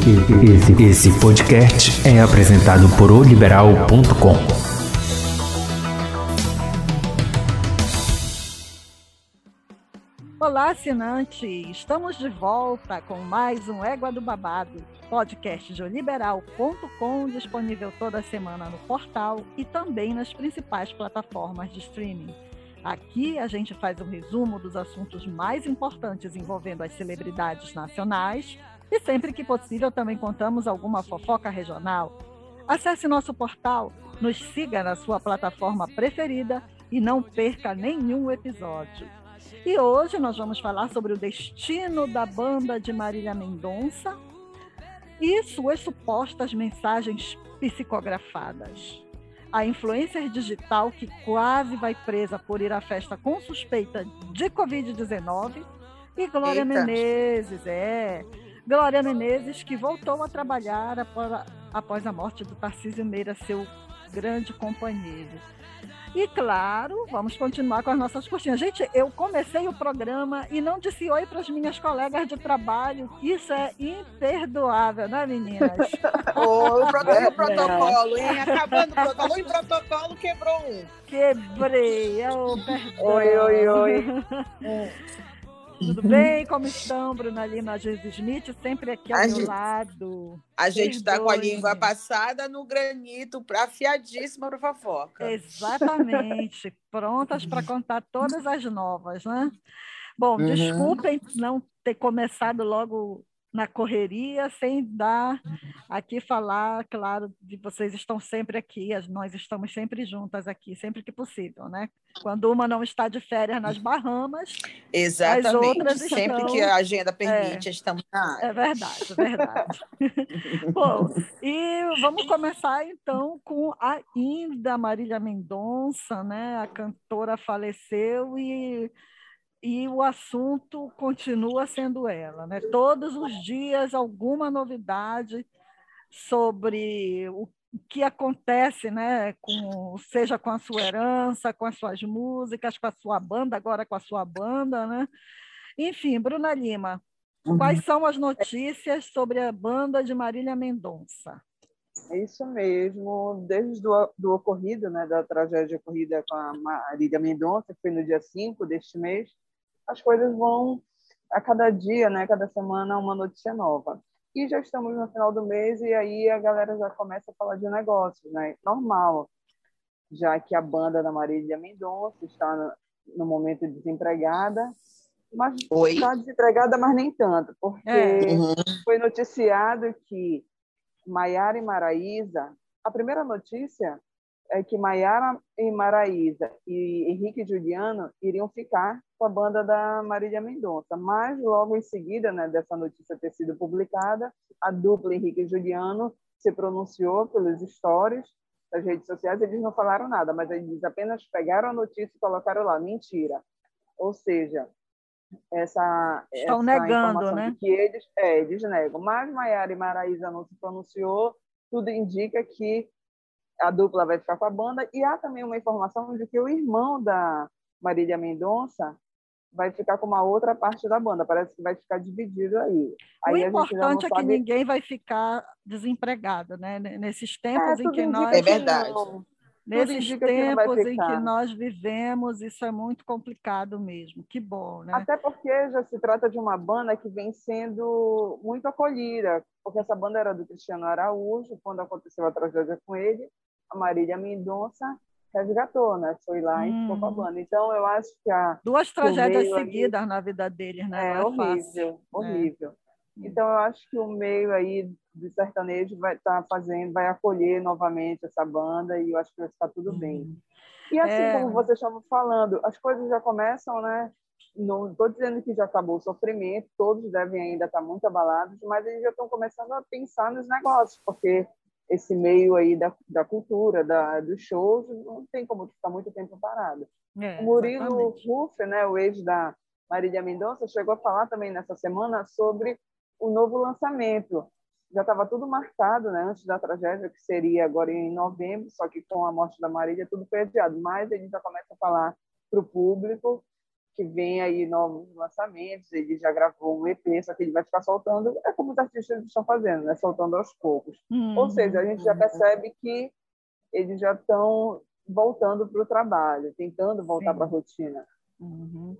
Esse, esse podcast é apresentado por oliberal.com. Olá, assinante! Estamos de volta com mais um Égua do Babado, podcast de oliberal.com, disponível toda semana no portal e também nas principais plataformas de streaming. Aqui a gente faz um resumo dos assuntos mais importantes envolvendo as celebridades nacionais e sempre que possível também contamos alguma fofoca regional. Acesse nosso portal, nos siga na sua plataforma preferida e não perca nenhum episódio. E hoje nós vamos falar sobre o destino da banda de Marília Mendonça e suas supostas mensagens psicografadas a influencer digital que quase vai presa por ir à festa com suspeita de Covid-19 e Glória Eita. Menezes, é. Glória Menezes, que voltou a trabalhar após, a morte do Tarcísio Meira, seu grande companheiro. E claro, vamos continuar com as nossas curtinhas. Gente, eu comecei o programa e não disse oi para as minhas colegas de trabalho. Isso é imperdoável, né, meninas? oh, o, protocolo, hein? Acabando o protocolo, e protocolo quebrou um. Quebrei, oh, perdão. Oi, oi, oi. Tudo bem? Como estão, Bruna Lima, Jesus Smith? Sempre aqui ao a meu gente, lado. A gente está com a língua passada no granito, afiadíssima para fofoca. Exatamente. Prontas para contar todas as novas, né? Bom, uhum. desculpem não ter começado logo na correria, sem dar aqui falar, claro, de vocês estão sempre aqui, nós estamos sempre juntas aqui, sempre que possível, né? Quando uma não está de férias nas Bahamas, Exatamente. as outras sempre estão... que a agenda permite, é, estamos na área. É verdade, é verdade. Bom, e vamos começar então com ainda Marília Mendonça, né? A cantora faleceu e e o assunto continua sendo ela. Né? Todos os dias, alguma novidade sobre o que acontece, né, com, seja com a sua herança, com as suas músicas, com a sua banda, agora com a sua banda. Né? Enfim, Bruna Lima, uhum. quais são as notícias sobre a banda de Marília Mendonça? É isso mesmo, desde do, do ocorrido, né, da tragédia ocorrida com a Marília Mendonça, que foi no dia 5 deste mês, as coisas vão a cada dia, né, cada semana uma notícia nova. E já estamos no final do mês e aí a galera já começa a falar de negócios, né? Normal, já que a banda da Marília Mendonça está no, no momento desempregada, mas Oi. está desempregada, mas nem tanto, porque é. uhum. foi noticiado que Maiara e Maraísa, a primeira notícia é que Maiara e Maraísa e Henrique e Juliano iriam ficar com a banda da Marília Mendonça, mas logo em seguida, né, dessa notícia ter sido publicada, a dupla Henrique e Juliano se pronunciou pelos stories das redes sociais, eles não falaram nada, mas eles apenas pegaram a notícia e colocaram lá, mentira. Ou seja, essa, Estão essa negando, né? que eles, é, eles negam. Mas Maiara e Maraísa não se pronunciou, tudo indica que a dupla vai ficar com a banda. E há também uma informação de que o irmão da Marília Mendonça vai ficar com uma outra parte da banda. Parece que vai ficar dividido aí. aí o importante é que ninguém vai ficar desempregado, né? Nesses tempos é, em que nós... É verdade. Nesses tempos que em que nós vivemos, isso é muito complicado mesmo. Que bom, né? Até porque já se trata de uma banda que vem sendo muito acolhida, porque essa banda era do Cristiano Araújo, quando aconteceu a tragédia com ele, a Marília Mendonça resgatou, né? Foi lá hum. e ficou com a banda. Então, eu acho que a... Duas tragédias seguidas na vida deles, né? É, é horrível, horrível. É. Então, eu acho que o meio aí do sertanejo vai estar tá fazendo, vai acolher novamente essa banda e eu acho que vai ficar tudo bem. Hum. E assim é. como vocês estavam falando, as coisas já começam, né? Não estou dizendo que já acabou o sofrimento, todos devem ainda estar muito abalados, mas eles já estão começando a pensar nos negócios, porque esse meio aí da, da cultura, da, dos shows, não tem como ficar muito tempo parado. É, o Murilo Ruff, né, o ex da Marília Mendonça, chegou a falar também nessa semana sobre o novo lançamento. Já estava tudo marcado né, antes da tragédia, que seria agora em novembro, só que com a morte da Marília tudo foi adiado. Mas ele já começa a falar para o público que vem aí novos lançamentos. Ele já gravou um EP, só que ele vai ficar soltando, é como os artistas estão fazendo, né? soltando aos poucos. Uhum. Ou seja, a gente já percebe que eles já estão voltando para o trabalho, tentando voltar para a rotina. Uhum.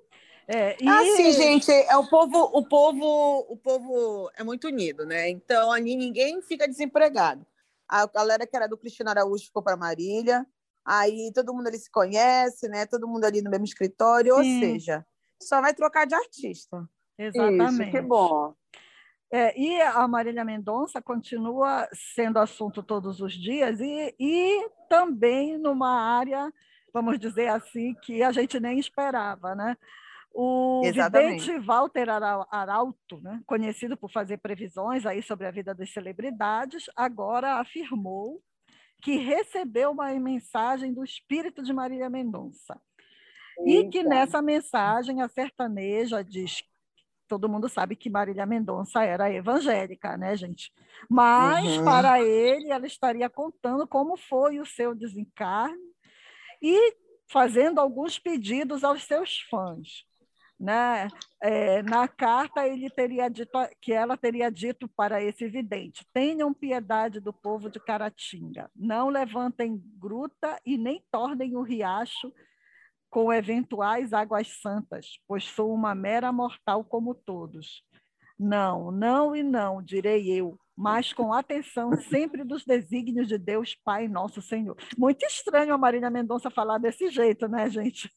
É, e... Assim, gente, é o povo, o povo, o povo é muito unido, né? Então ali ninguém fica desempregado. A galera que era do Cristina Araújo ficou para Marília, aí todo mundo ali se conhece, né? Todo mundo ali no mesmo escritório, Sim. ou seja, só vai trocar de artista. Exatamente. Isso, que bom. É, e a Marília Mendonça continua sendo assunto todos os dias e, e também numa área, vamos dizer assim, que a gente nem esperava, né? O Exatamente. vidente Walter Arauto, né, conhecido por fazer previsões aí sobre a vida das celebridades, agora afirmou que recebeu uma mensagem do espírito de Marília Mendonça. Eita. E que nessa mensagem a sertaneja diz todo mundo sabe que Marília Mendonça era evangélica, né, gente? Mas uhum. para ele ela estaria contando como foi o seu desencarne e fazendo alguns pedidos aos seus fãs. Né? É, na carta ele teria dito que ela teria dito para esse vidente: tenham piedade do povo de Caratinga, não levantem gruta e nem tornem o riacho com eventuais águas santas, pois sou uma mera mortal como todos. Não, não e não, direi eu, mas com atenção sempre dos desígnios de Deus Pai Nosso Senhor. Muito estranho a Marília Mendonça falar desse jeito, né, gente?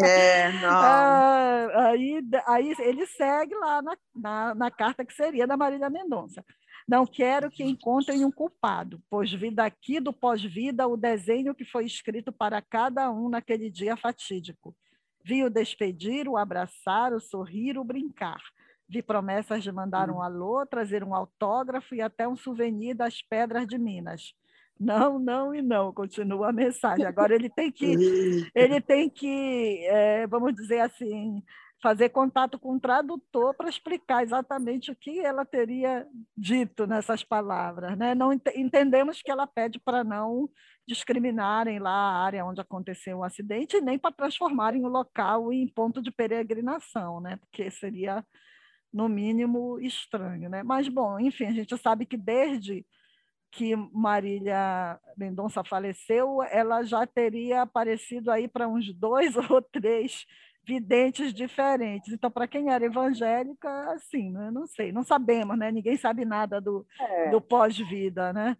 É, não. Ah, aí, aí ele segue lá na, na, na carta que seria da Marília Mendonça. Não quero que encontrem um culpado, pois vi daqui do pós-vida o desenho que foi escrito para cada um naquele dia fatídico. Vi o despedir, o abraçar, o sorrir, o brincar Vi promessas de mandar um hum. alô, trazer um autógrafo e até um souvenir das pedras de Minas. Não, não e não, continua a mensagem. Agora ele tem que, ele tem que, é, vamos dizer assim, fazer contato com o tradutor para explicar exatamente o que ela teria dito nessas palavras. Né? Não ent entendemos que ela pede para não discriminarem lá a área onde aconteceu o acidente, nem para transformarem o local em ponto de peregrinação, né? porque seria no mínimo estranho, né? Mas bom, enfim, a gente sabe que desde que Marília Mendonça faleceu, ela já teria aparecido aí para uns dois ou três videntes diferentes. Então, para quem era evangélica, assim, né? não sei, não sabemos, né? Ninguém sabe nada do, é. do pós-vida, né?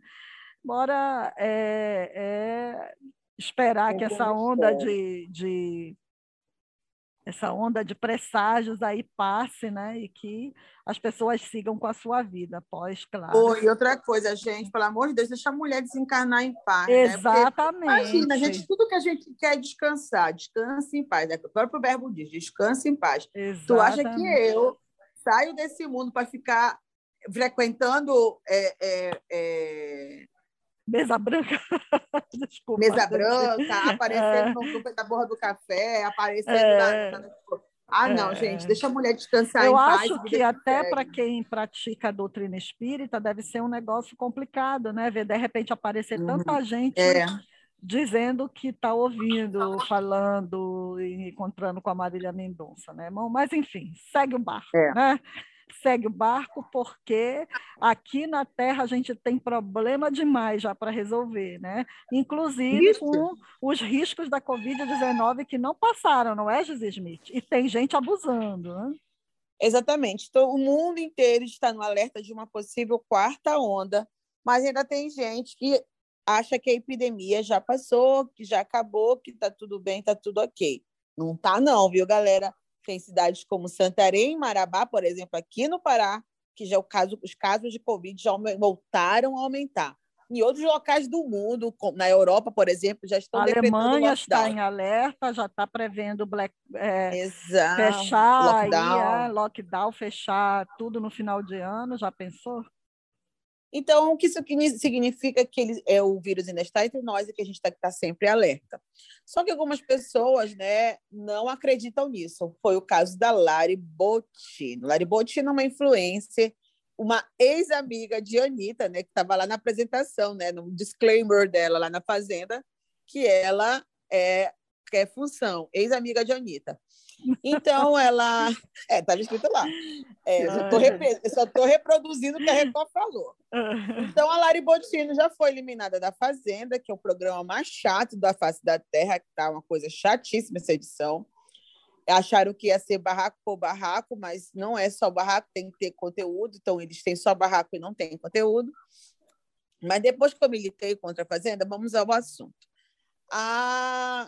Bora é, é esperar que essa onda de, de essa onda de presságios aí passe, né? E que as pessoas sigam com a sua vida após, claro. Oh, e outra coisa, gente, pelo amor de Deus, deixa a mulher desencarnar em paz. Exatamente. Né? Porque, imagina, gente, tudo que a gente quer é descansar, descanse em paz. Né? O próprio verbo diz, descanse em paz. Exatamente. Tu acha que eu saio desse mundo para ficar frequentando é, é, é mesa branca. Desculpa. Mesa branca, aparecendo é. no da borra do café, aparecendo é. na, na... Ah, não, é. gente, deixa a mulher descansar Eu em paz. Acho que até para quem pratica a doutrina espírita deve ser um negócio complicado, né? Ver de repente aparecer uhum. tanta gente é. dizendo que está ouvindo, falando e encontrando com a Marília Mendonça, né? Mas enfim, segue o barco, é. né? Segue o barco, porque aqui na Terra a gente tem problema demais já para resolver, né? Inclusive Isso. com os riscos da Covid-19 que não passaram, não é, José Smith? E tem gente abusando, né? Exatamente. Então, o mundo inteiro está no alerta de uma possível quarta onda, mas ainda tem gente que acha que a epidemia já passou, que já acabou, que está tudo bem, está tudo ok. Não está não, viu, galera? Tem cidades como Santarém e Marabá, por exemplo, aqui no Pará, que já o caso, os casos de Covid já voltaram a aumentar. Em outros locais do mundo, na Europa, por exemplo, já estão A Alemanha está em alerta, já está prevendo black, é, Exato. fechar lockdown. Aí, é, lockdown, fechar tudo no final de ano. Já pensou? Então, o que isso significa que ele, é, o vírus ainda está entre nós e que a gente está tá sempre alerta. Só que algumas pessoas né, não acreditam nisso. Foi o caso da Lari Bottino. Lari Bottino é uma influencer, uma ex-amiga de Anitta, né, que estava lá na apresentação, né, no disclaimer dela lá na Fazenda, que ela é, é função, ex-amiga de Anitta. Então, ela. É, estava escrito lá. É, eu só estou reproduzindo o que a Record falou. Então, a Lari Bottino já foi eliminada da Fazenda, que é o programa mais chato da face da Terra, que está uma coisa chatíssima essa edição. Acharam que ia ser barraco por barraco, mas não é só barraco, tem que ter conteúdo. Então, eles têm só barraco e não tem conteúdo. Mas depois que eu militei contra a Fazenda, vamos ao assunto. A,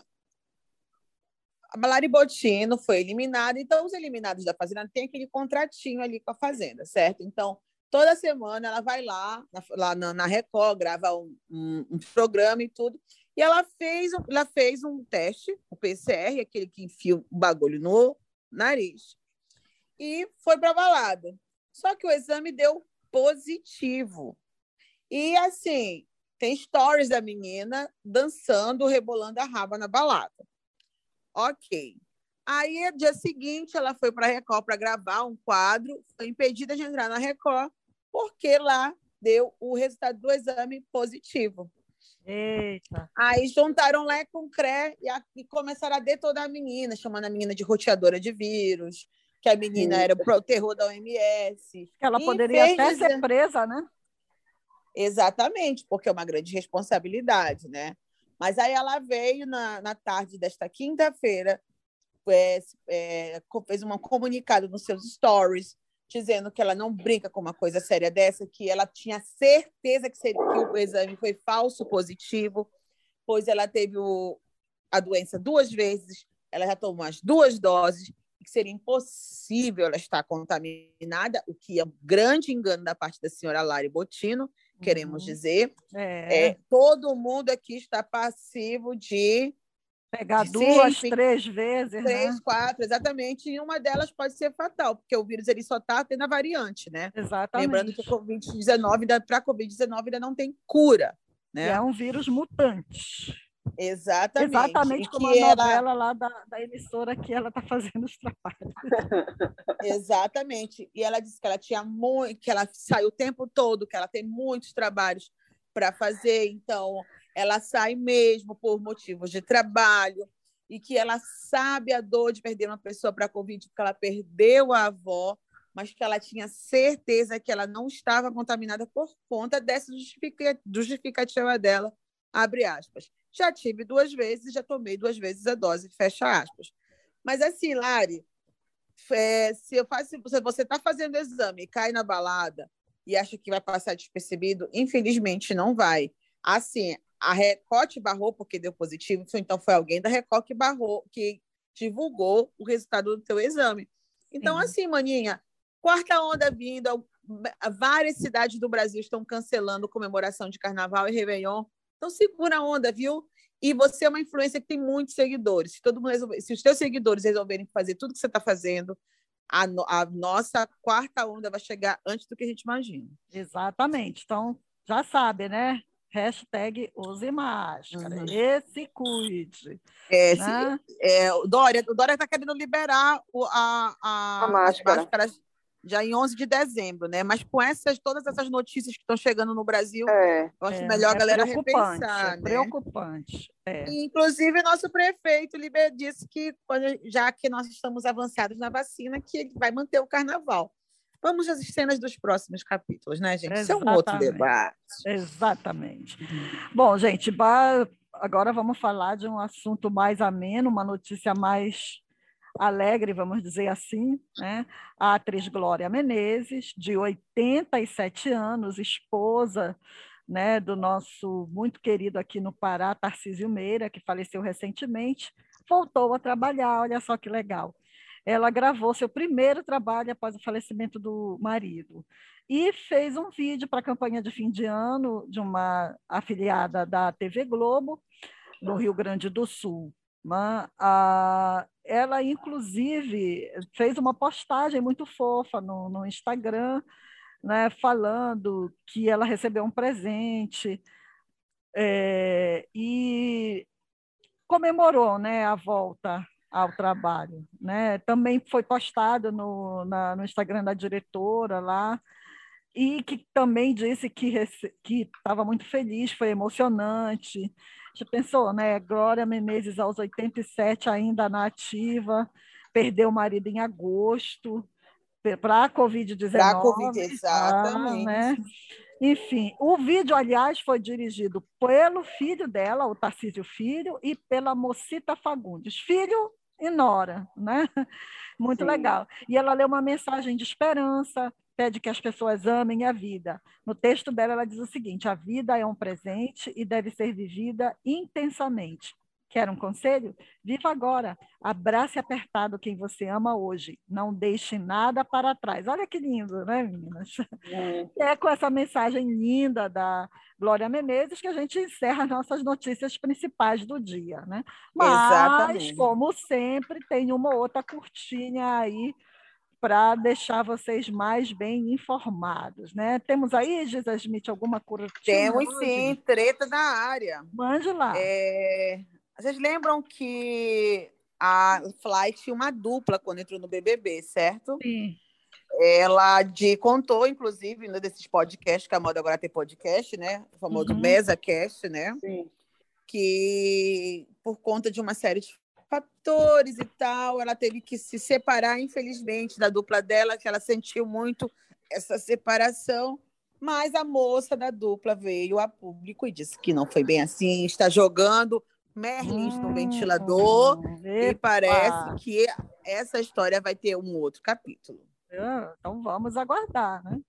a Malari Botino foi eliminada, então os eliminados da Fazenda têm aquele contratinho ali com a Fazenda, certo? Então, toda semana ela vai lá, na, lá na, na Record, grava um, um, um, programa e tudo, e ela fez, ela fez um teste, o PCR, aquele que enfia o bagulho no nariz, e foi para balada. Só que o exame deu positivo. E assim, tem stories da menina dançando, rebolando a raba na balada. Ok. Aí, dia seguinte, ela foi para a Record para gravar um quadro, foi impedida de entrar na Record, porque lá deu o resultado do exame positivo. Eita. Aí juntaram Lé com Cré e, a, e começaram a detonar a menina, chamando a menina de roteadora de vírus, que a menina Eita. era o terror da OMS. Ela poderia até ser presa, né? Exatamente, porque é uma grande responsabilidade, né? Mas aí ela veio na, na tarde desta quinta-feira, é, é, fez um comunicado nos seus stories, dizendo que ela não brinca com uma coisa séria dessa, que ela tinha certeza que, seria, que o exame foi falso positivo, pois ela teve o, a doença duas vezes, ela já tomou as duas doses, que seria impossível ela estar contaminada, o que é um grande engano da parte da senhora Lari Botino, queremos uhum. dizer. É. é. todo mundo aqui está passivo de pegar de duas, três vezes, três, né? quatro, exatamente. E uma delas pode ser fatal, porque o vírus ele só está tendo a variante, né? Exatamente. Lembrando que o Covid-19 para a Covid-19 ainda não tem cura, né? E é um vírus mutante. Exatamente. Exatamente como a novela ela... lá da, da, emissora que ela está fazendo os trabalhos. Exatamente. E ela disse que ela tinha muito, que ela saiu o tempo todo, que ela tem muitos trabalhos para fazer, então ela sai mesmo por motivos de trabalho e que ela sabe a dor de perder uma pessoa para a Covid, porque ela perdeu a avó, mas que ela tinha certeza que ela não estava contaminada por conta dessa justificativa dela, abre aspas. Já tive duas vezes, já tomei duas vezes a dose, fecha aspas. Mas assim, Lari, é, se eu faço, se você está fazendo exame e cai na balada e acha que vai passar despercebido, infelizmente não vai. Assim, a Record barrou porque deu positivo, então foi alguém da Record que barrou, que divulgou o resultado do teu exame. Então, Sim. assim, maninha, quarta onda vindo, várias cidades do Brasil estão cancelando comemoração de carnaval e Réveillon. Então, segura a onda, viu? E você é uma influência que tem muitos seguidores. Se, todo mundo resolver, se os teus seguidores resolverem fazer tudo que você está fazendo, a, no, a, nossa quarta onda vai chegar antes do que a gente imagina. Exatamente. Então, já sabe, né? Hashtag use máscara. Uhum. E se cuide. É, né? se, é, o Dória está querendo liberar o, a, a, a máscara. Máscaras já em 11 de dezembro, né? Mas com essas todas essas notícias que estão chegando no Brasil, é, eu acho é, melhor a galera repensar, é né? Preocupante. É. E, inclusive, nosso prefeito Liber disse que, já que nós estamos avançados na vacina, que ele vai manter o carnaval. Vamos às cenas dos próximos capítulos, né, gente? Isso é um outro debate. Exatamente. Bom, gente, agora vamos falar de um assunto mais ameno, uma notícia mais alegre, vamos dizer assim, né? a atriz Glória Menezes, de 87 anos, esposa né, do nosso muito querido aqui no Pará, Tarcísio Meira, que faleceu recentemente, voltou a trabalhar, olha só que legal. Ela gravou seu primeiro trabalho após o falecimento do marido e fez um vídeo para a campanha de fim de ano de uma afiliada da TV Globo, no Rio Grande do Sul. Né? Ah, ela, inclusive, fez uma postagem muito fofa no, no Instagram, né, falando que ela recebeu um presente é, e comemorou né, a volta ao trabalho. Né? Também foi postado no, na, no Instagram da diretora lá, e que também disse que estava muito feliz, foi emocionante, já pensou, né? Glória Menezes aos 87 ainda na ativa. perdeu o marido em agosto para a Covid-19. Para a Covid, exatamente. Ah, né? Enfim, o vídeo, aliás, foi dirigido pelo filho dela, o Tarcísio Filho, e pela Mocita Fagundes, filho e nora, né? Muito Sim. legal. E ela leu uma mensagem de esperança, pede que as pessoas amem a vida. No texto dela, ela diz o seguinte: a vida é um presente e deve ser vivida intensamente. Quer um conselho? Viva agora. Abrace apertado quem você ama hoje. Não deixe nada para trás. Olha que lindo, né, meninas? É, é com essa mensagem linda da Glória Menezes que a gente encerra as nossas notícias principais do dia, né? Mas, Exatamente. como sempre, tem uma outra curtinha aí para deixar vocês mais bem informados, né? Temos aí, Gisa Smith, alguma curtinha? Temos hoje? sim, treta na área. Mande lá. É... Vocês lembram que a Flight tinha uma dupla quando entrou no BBB, certo? Sim. Ela de, contou, inclusive, um desses podcasts, que a moda agora tem podcast, né? O famoso uhum. MesaCast, né? Sim. Que por conta de uma série de fatores e tal, ela teve que se separar, infelizmente, da dupla dela, que ela sentiu muito essa separação. Mas a moça da dupla veio a público e disse que não foi bem assim, está jogando Merlins hum, no ventilador e parece que essa história vai ter um outro capítulo. Ah, então vamos aguardar, né?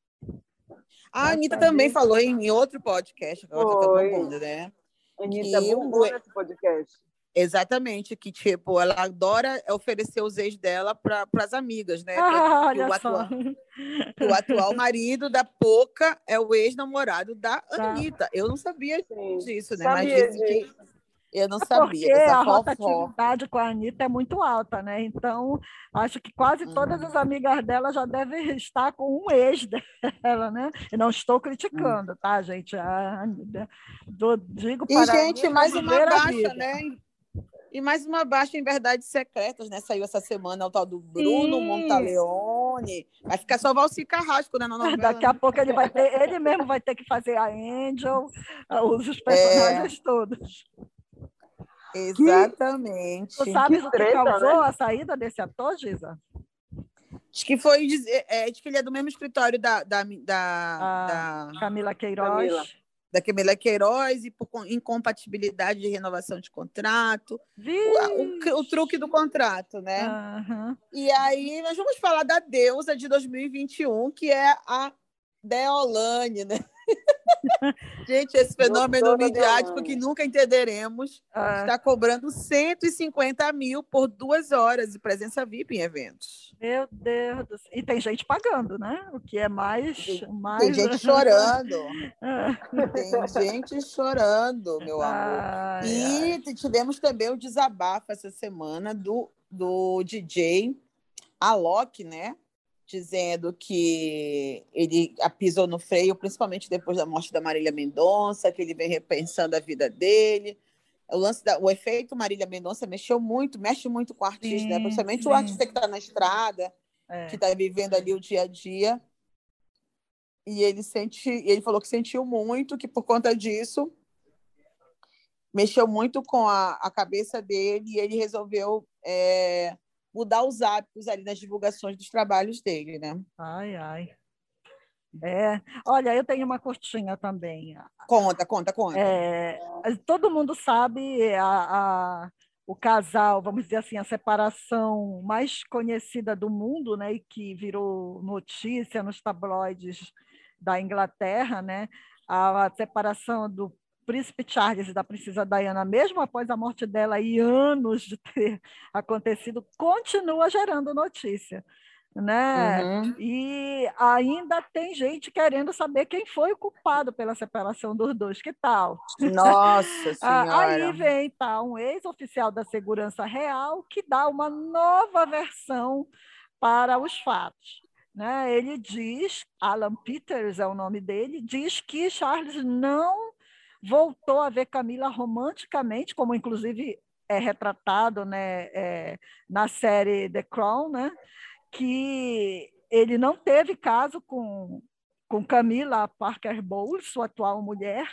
A Anitta também falou em outro podcast, que ela tá mundo, né? Anitta que bombou nesse podcast. Exatamente, que tipo, ela adora oferecer os ex dela para as amigas, né? Ah, olha o, atual, o atual marido da Poca é o ex-namorado da tá. Anitta. Eu não sabia Sim. disso, né? Sabia Mas disse que eu não sabia. Porque a rotatividade com a Anitta é muito alta, né? Então, acho que quase todas uhum. as amigas dela já devem estar com um ex dela, né? E não estou criticando, tá, gente? A Anitta, do, digo e, gente, mais uma baixa, né? E mais uma baixa em Verdades Secretas, né? Saiu essa semana o tal do Bruno Sim. Montaleone. Vai ficar só Valci Carrasco, né? Novela, Daqui a pouco ele vai ter, ele mesmo vai ter que fazer a Angel, os personagens é... todos. Exatamente. Que, tu sabes que o que treta, causou né? a saída desse ator, Giza? Acho que foi dizer, é, acho que ele é do mesmo escritório da, da, da, da Camila Queiroz. Camila. Da Camila Queiroz e por incompatibilidade de renovação de contrato. O, o, o, truque do contrato, né? Uhum. E aí nós vamos falar da deusa de 2021, que é a Deolane, né? Gente, esse fenômeno midiático que nunca entenderemos ah. está cobrando 150 mil por duas horas de presença VIP em eventos. Meu Deus do céu. E tem gente pagando, né? O que é mais. Tem, mais... tem gente chorando. tem gente chorando, meu amor. E tivemos também o desabafo essa semana do, do DJ Alok, né? Dizendo que ele pisou no freio, principalmente depois da morte da Marília Mendonça, que ele vem repensando a vida dele. O, lance da, o efeito Marília Mendonça mexeu muito, mexe muito com o artista, né? sim, né? principalmente sim. o artista que está na estrada, é. que está vivendo ali o dia a dia. E ele sente, ele falou que sentiu muito, que por conta disso mexeu muito com a, a cabeça dele e ele resolveu é, mudar os hábitos ali nas divulgações dos trabalhos dele, né? Ai, ai. É, olha, eu tenho uma curtinha também. Conta, conta, conta. É, todo mundo sabe a, a, o casal, vamos dizer assim, a separação mais conhecida do mundo, né, e que virou notícia nos tabloides da Inglaterra, né, a, a separação do príncipe Charles e da princesa Diana, mesmo após a morte dela e anos de ter acontecido, continua gerando notícia. Né? Uhum. E ainda tem gente querendo saber quem foi o culpado pela separação dos dois. Que tal? Nossa Senhora! Aí vem tá, um ex-oficial da Segurança Real que dá uma nova versão para os fatos. Né? Ele diz, Alan Peters é o nome dele, diz que Charles não voltou a ver Camila romanticamente, como inclusive é retratado né, é, na série The Crown, né, que ele não teve caso com, com Camila Parker Bowles, sua atual mulher,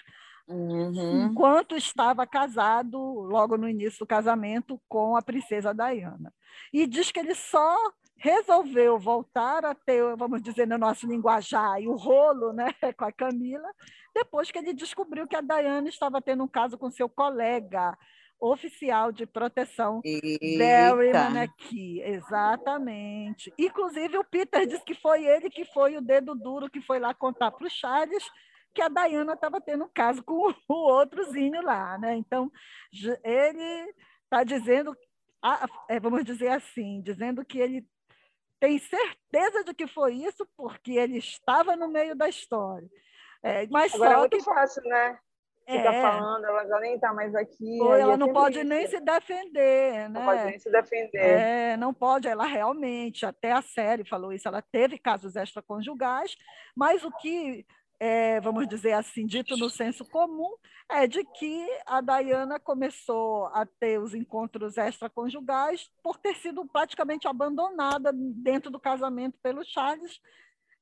uhum. enquanto estava casado, logo no início do casamento, com a princesa Diana. E diz que ele só resolveu voltar a ter, vamos dizer, no nosso linguajar, o rolo né, com a Camila, depois que ele descobriu que a Diana estava tendo um caso com seu colega oficial de proteção, Eita. Barry. Exatamente. Inclusive, o Peter disse que foi ele que foi o dedo duro que foi lá contar para o Charles que a Diana estava tendo um caso com o outrozinho lá, né? Então, ele está dizendo, é, vamos dizer assim, dizendo que ele tem certeza de que foi isso porque ele estava no meio da história. É, mas Agora só é muito que... fácil, né? Fica é. falando, ela já nem está mais aqui. Ou ela não pode nem se defender, né? Não pode nem se defender. É, não pode, ela realmente, até a série falou isso, ela teve casos extraconjugais, mas o que é, vamos dizer assim, dito no senso comum, é de que a Diana começou a ter os encontros extraconjugais por ter sido praticamente abandonada dentro do casamento pelo Charles,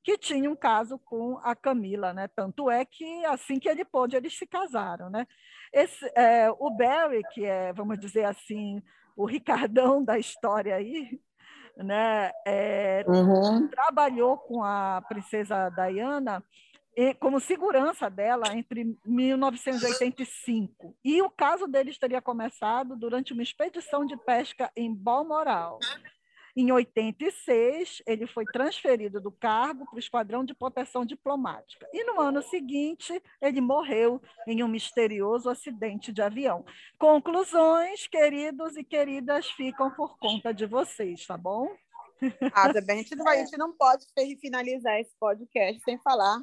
que tinha um caso com a Camila, né? Tanto é que assim que ele pôde, eles se casaram, né? Esse, é, o Barry, que é, vamos dizer assim, o Ricardão da história aí, né? É, uhum. Trabalhou com a princesa Diana como segurança dela entre 1985. E o caso deles teria começado durante uma expedição de pesca em Balmoral. Em 86, ele foi transferido do cargo para o Esquadrão de Proteção Diplomática. E no ano seguinte, ele morreu em um misterioso acidente de avião. Conclusões, queridos e queridas, ficam por conta de vocês, tá bom? Ah, também a gente não, vai, a gente não pode finalizar esse podcast sem falar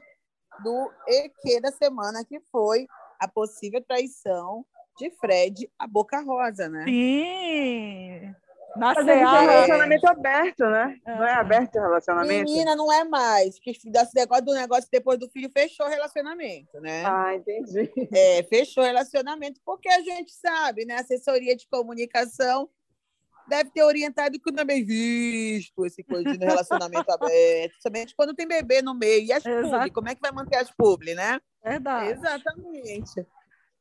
do EQ da semana, que foi a possível traição de Fred a Boca Rosa, né? Sim! Na Mas é um relacionamento aberto, né? É. Não é aberto o relacionamento? Menina, não é mais. Que esse negócio do negócio depois do filho fechou o relacionamento, né? Ah, entendi. É, fechou o relacionamento, porque a gente sabe, né? Assessoria de comunicação deve ter orientado que não é bem visto esse coisa de relacionamento aberto, somente quando tem bebê no meio. E as publi, como é que vai manter as publi, né? Verdade. Exatamente.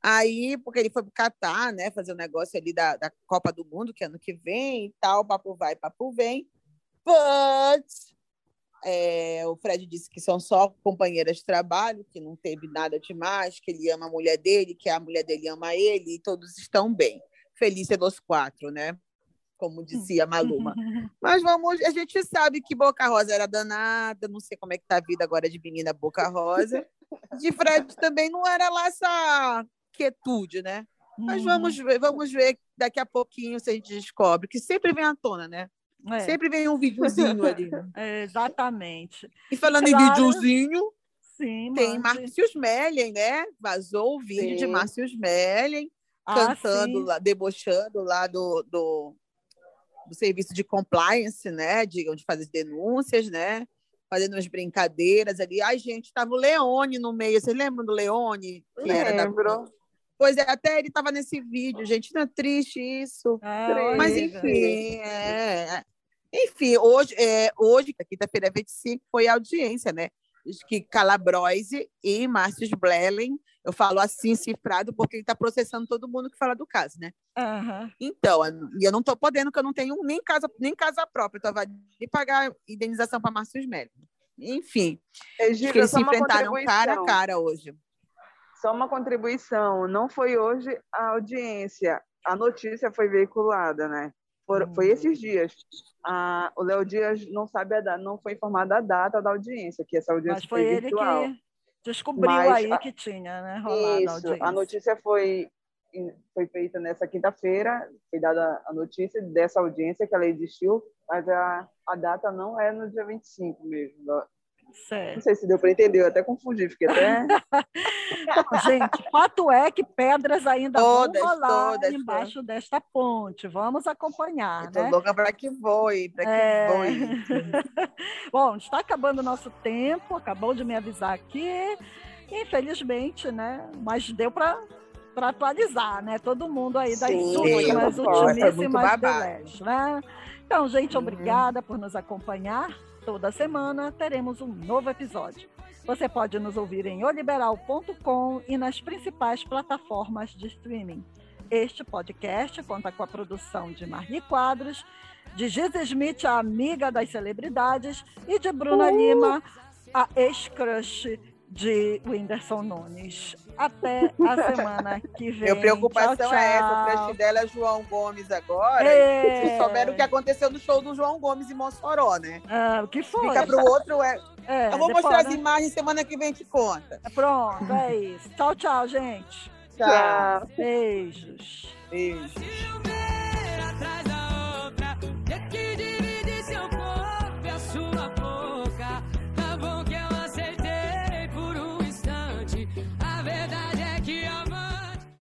Aí, porque ele foi para o Catar, né, fazer o um negócio ali da, da Copa do Mundo, que é ano que vem e tal, papo vai, papo vem. But é, o Fred disse que são só companheiras de trabalho, que não teve nada demais, que ele ama a mulher dele, que a mulher dele ama ele, e todos estão bem. Felícia dos quatro, né? Como dizia Maluma. Mas vamos, a gente sabe que Boca Rosa era danada, não sei como é que tá a vida agora de menina Boca Rosa. De Fred também não era lá essa quietude, né? Mas vamos ver, vamos ver daqui a pouquinho se a gente descobre, que sempre vem à tona, né? É. Sempre vem um videozinho ali. Né? É, exatamente. E falando claro. em videozinho, Sim, tem Márcio Mellen, né? Vazou o vídeo sim. de Márcio Mellen ah, cantando, lá, debochando lá do, do, do serviço de compliance, né? De onde faz as denúncias, né? Fazendo umas brincadeiras ali. Ai, gente, estava o Leone no meio. Vocês lembram do Leone? Que Lembro. Era da... Pois é, até ele estava nesse vídeo, gente. Não é triste isso. É, Mas, enfim, é... é. Enfim, hoje, é, hoje quinta-feira 25, foi a audiência, né? Que Calabrose e Márcio Blelen, eu falo assim cifrado porque ele está processando todo mundo que fala do caso, né? Uhum. Então, e eu não estou podendo, porque eu não tenho nem casa, nem casa própria, então vai pagar indenização para Márcio Blelen. Enfim, Egílio, eles se enfrentaram cara a cara hoje. Só uma contribuição, não foi hoje a audiência, a notícia foi veiculada, né? Foi, foi esses dias. Ah, o Léo Dias não sabe a data, não foi informado a data da audiência, que essa audiência Mas foi, foi virtual. ele que descobriu Mas, aí que tinha, né? Rolado isso, a, a notícia foi foi feita nessa quinta-feira, foi dada a notícia dessa audiência que ela existiu, mas a, a data não é no dia 25 mesmo, Certo. Não sei se deu para entender, eu até confundi, fiquei até. Gente, fato é que pedras ainda todas, vão rolar todas, embaixo todas. desta ponte. Vamos acompanhar. Estou né? louca para que voe, para que é... voe. Bom, está acabando o nosso tempo, acabou de me avisar aqui. Infelizmente, né? Mas deu para para atualizar, né? Todo mundo aí das Sim, últimas, ultimíssimas é né? Então, gente, uhum. obrigada por nos acompanhar Toda semana teremos um novo episódio. Você pode nos ouvir em oliberal.com e nas principais plataformas de streaming. Este podcast conta com a produção de Marli Quadros, de Giz Smith, a amiga das celebridades, e de Bruna uh! Lima, a ex-crush de Whindersson Nunes. Até a semana que vem. Minha preocupação tchau, tchau. é essa. O crush dela é João Gomes agora. É. Vocês souberam o que aconteceu no show do João Gomes em Mossoró, né? Ah, o que foi? Fica pro outro. É... é Eu vou depois, mostrar né? as imagens semana que vem te conta. Pronto, é isso. Tchau, tchau, gente. Tchau. Beijos. Beijos.